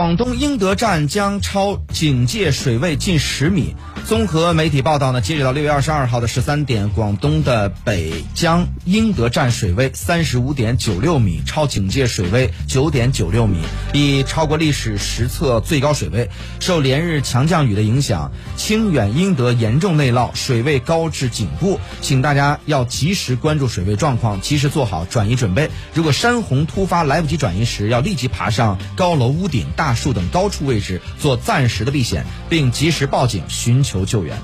广东英德站将超警戒水位近十米。综合媒体报道呢，截止到六月二十二号的十三点，广东的北江英德站水位三十五点九六米，超警戒水位九点九六米，已超过历史实测最高水位。受连日强降雨的影响，清远英德严重内涝，水位高至颈部，请大家要及时关注水位状况，及时做好转移准备。如果山洪突发来不及转移时，要立即爬上高楼屋顶、大树等高处位置做暂时的避险，并及时报警寻求救援。